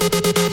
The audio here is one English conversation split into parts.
Francis. Francis.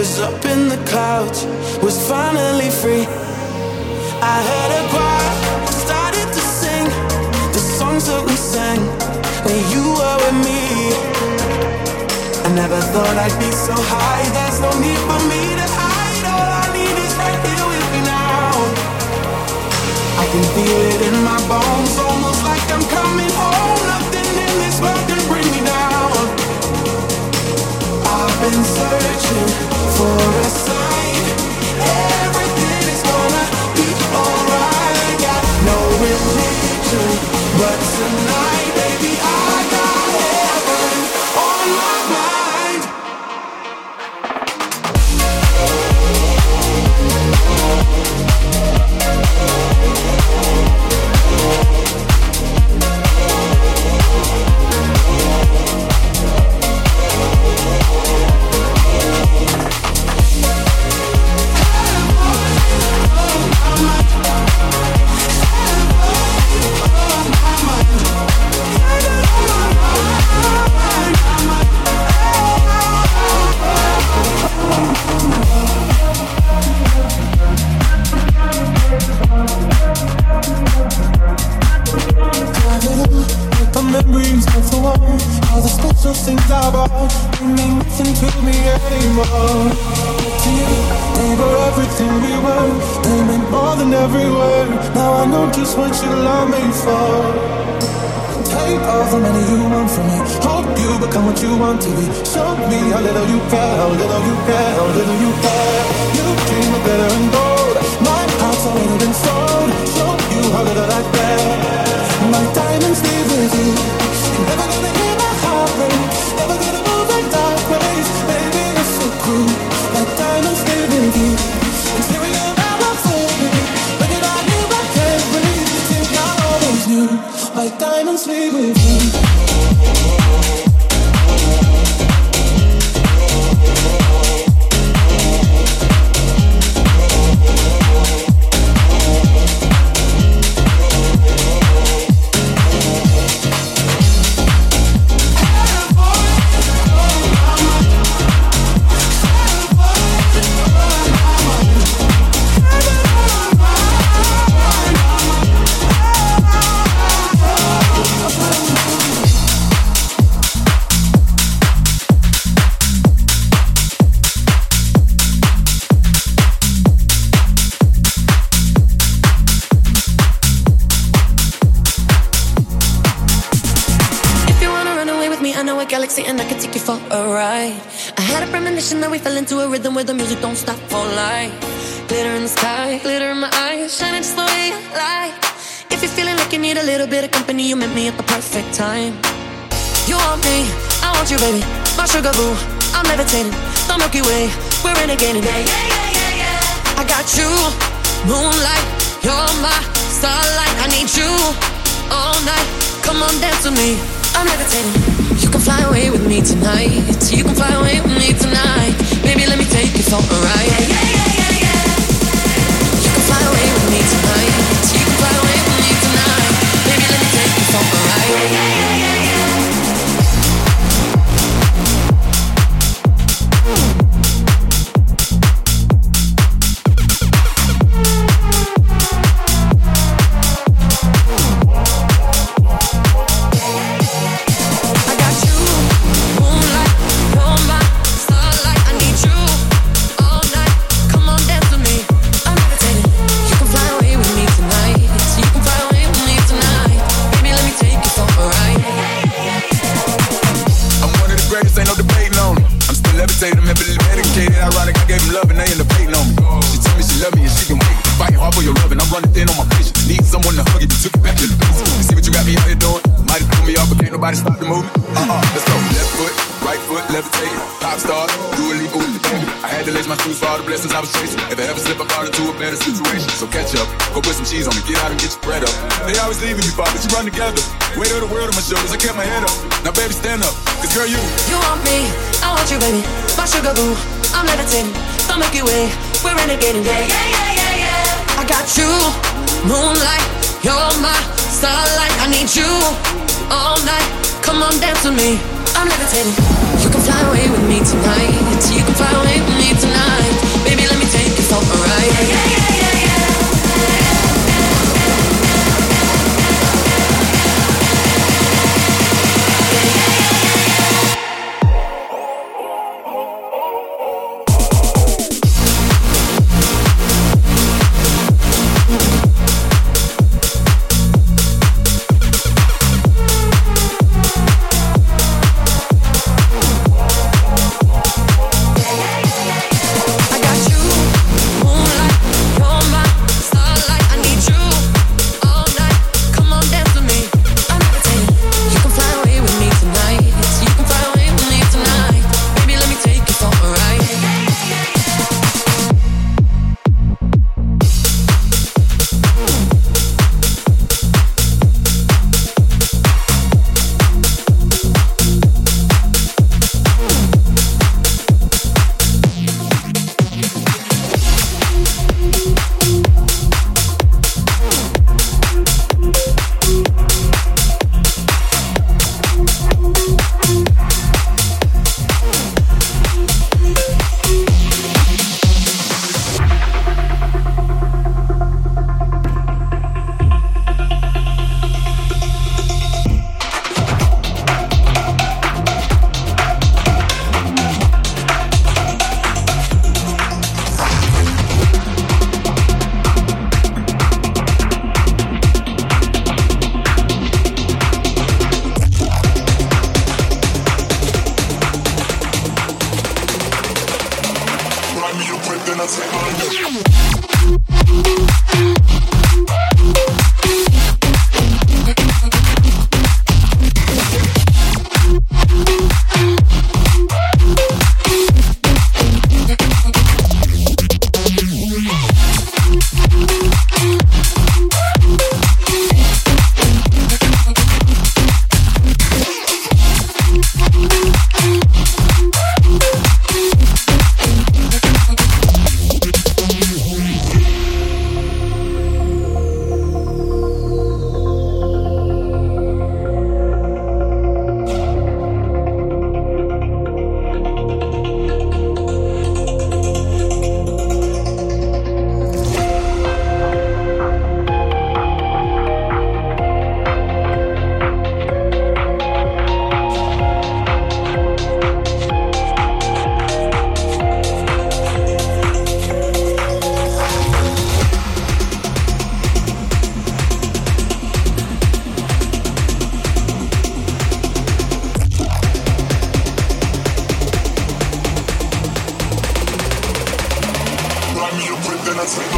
was up in the clouds, was finally free. I heard a choir, started to sing the songs that we sang when you were with me. I never thought I'd be so high, there's no need for me to hide. All I need is right here with me now. I can feel it in my bones, almost like I'm coming home. Nothing in this world can bring me down. I've been searching for a nothing more. We were everything we were, we more than every word. Now I know just what you love me for. Take all the money you want from me. Hope you become what you want to be. Show me how little you care, how little you care, how little you care. You dream of better and gold. My heart's already been sold. Show you how little I care. My diamonds leave They always leaving me, but you run together. Weight of the world on my shoulders, I kept my head up. Now, baby, stand up, cause girl, you. You want me, I want you, baby. My sugar boo, I'm levitating. The Milky Way, we're renegading, yeah, yeah, yeah, yeah, yeah. I got you, moonlight, you're my starlight. I need you all night. Come on, dance with me, I'm levitating. You can fly away with me tonight. You can fly away with me tonight. that's a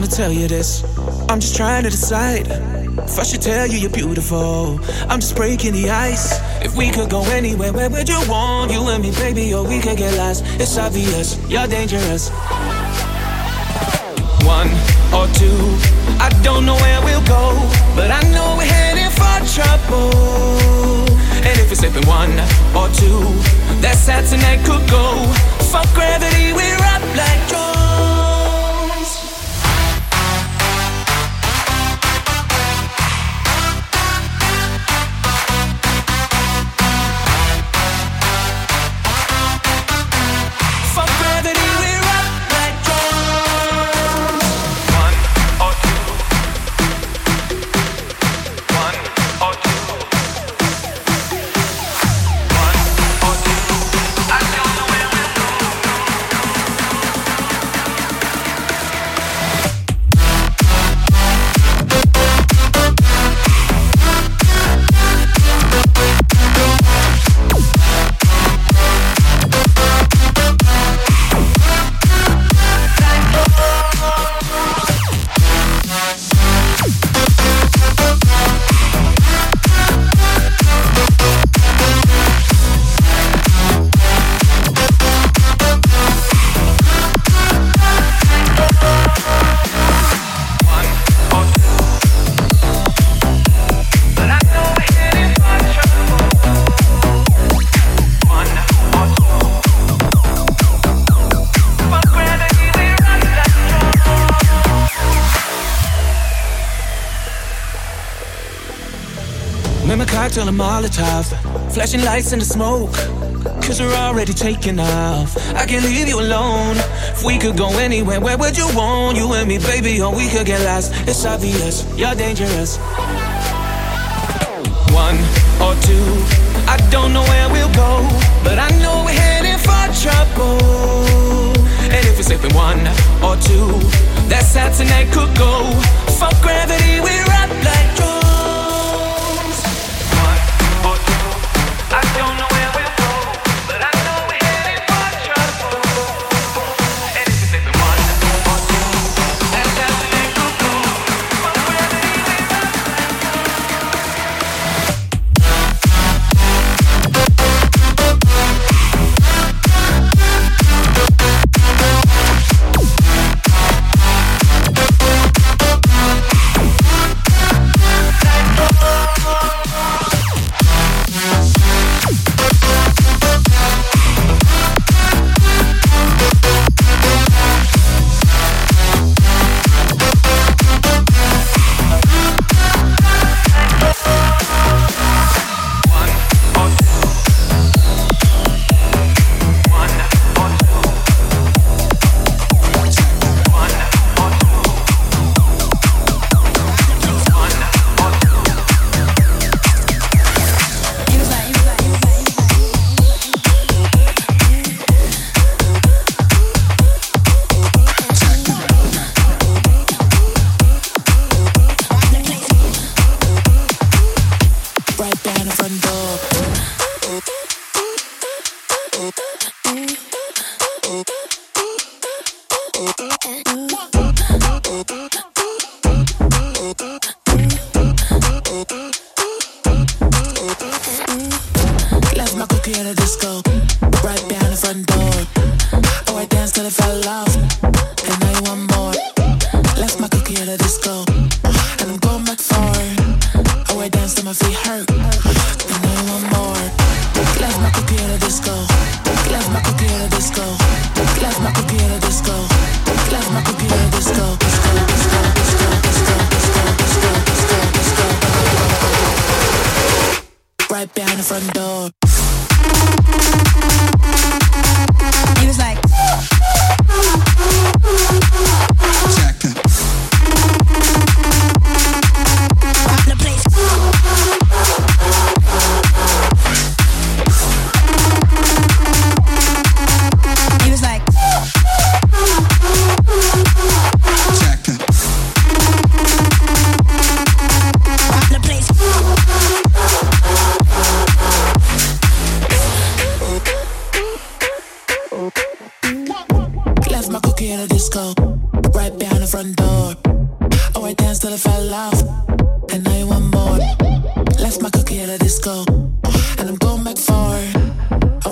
Gonna tell you this. I'm just trying to decide. If I should tell you you're beautiful, I'm just breaking the ice. If we could go anywhere, where would you want? You and me, baby, or we could get lost. It's obvious, you're dangerous. One or two, I don't know where we'll go, but I know we're heading for trouble. And if it's slipping one or two, that Saturday could go. Fuck gravity, we're up like Joe. And Molotov. Flashing lights in the smoke. Cause we're already taking off. I can't leave you alone. If we could go anywhere, where would you want? You and me, baby, or we could get lost. It's obvious, you're dangerous. One or two, I don't know where we'll go, but I know we're heading for trouble. And if we're slipping one or two, that Saturday could go. Fuck gravity, we're up like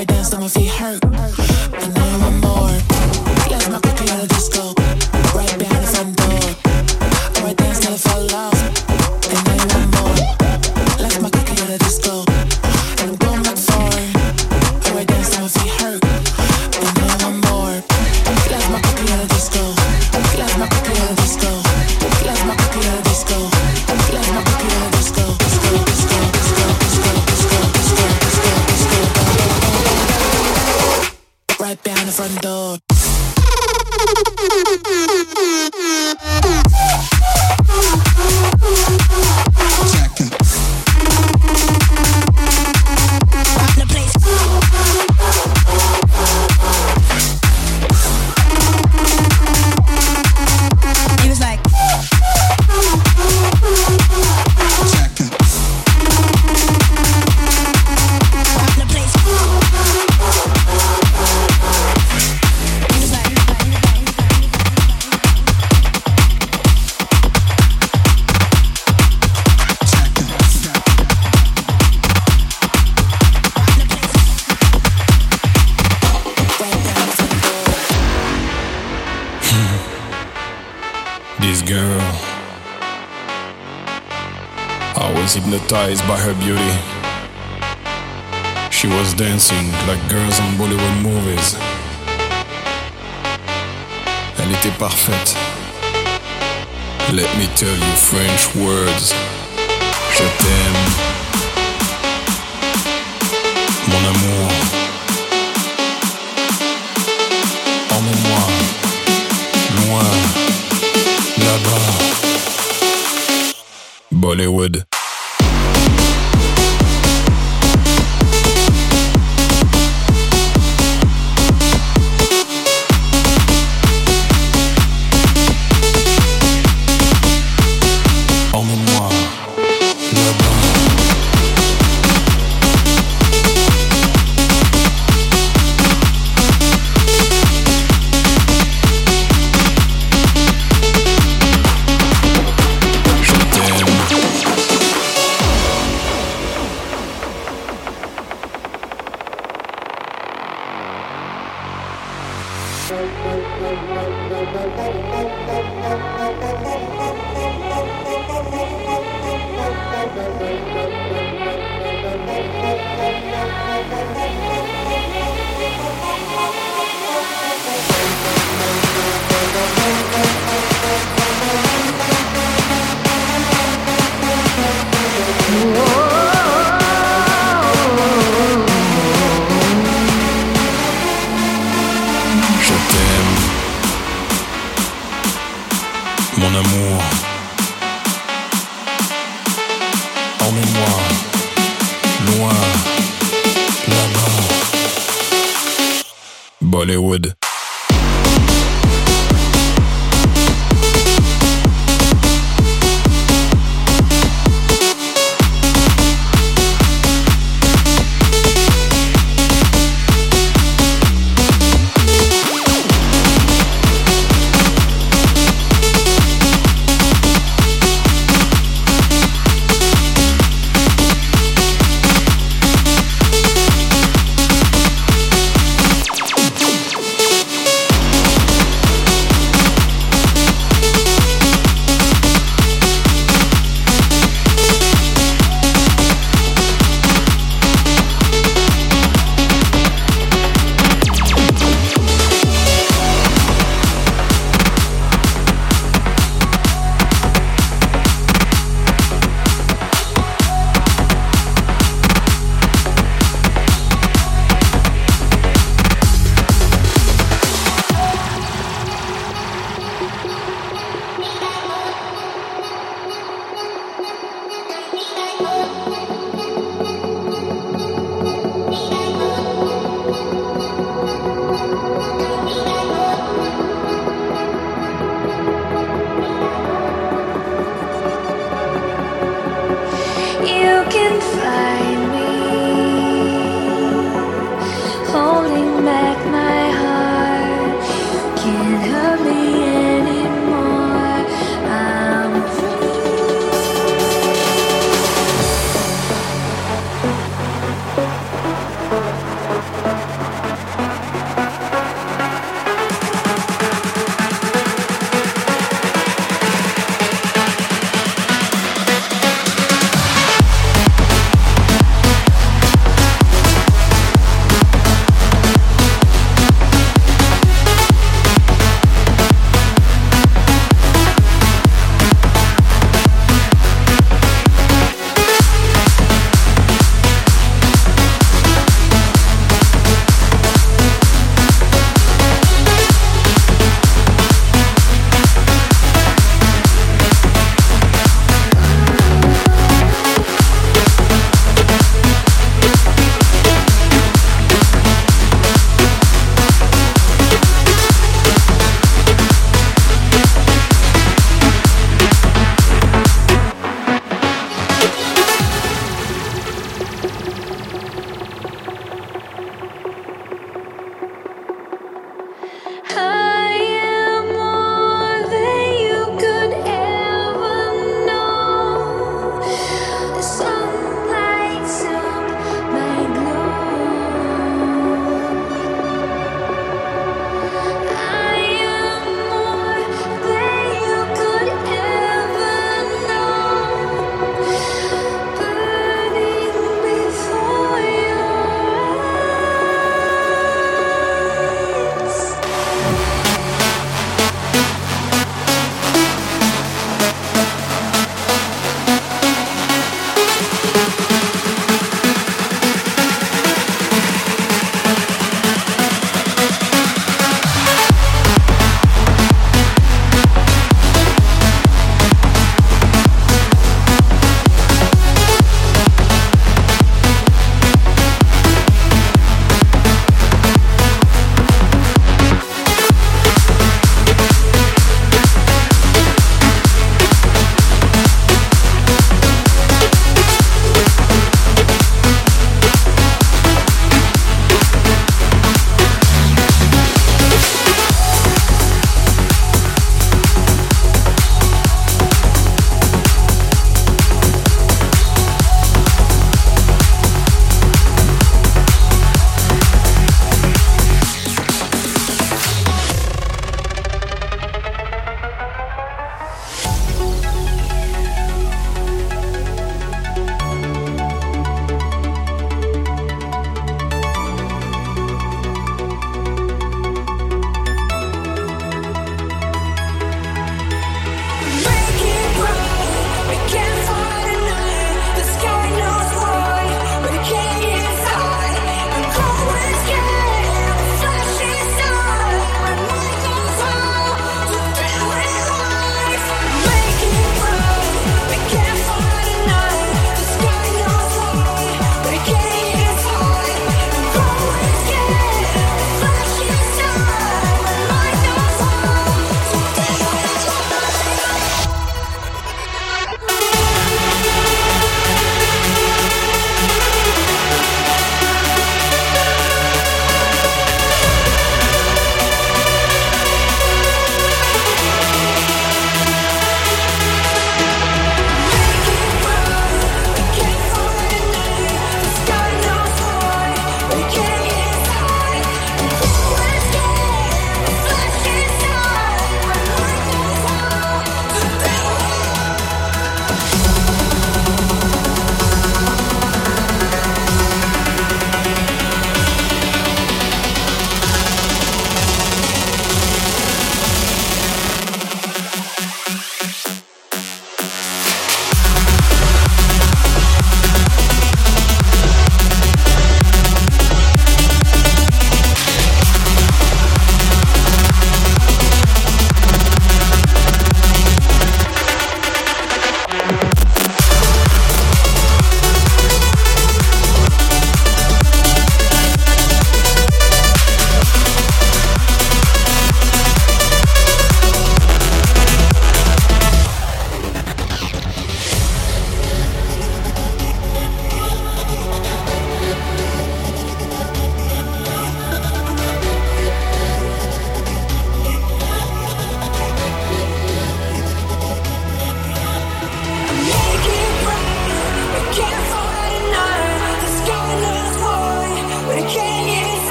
I danced till my feet. Hurt,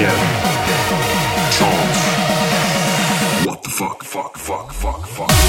Yeah. Chance. What the fuck, fuck, fuck, fuck, fuck.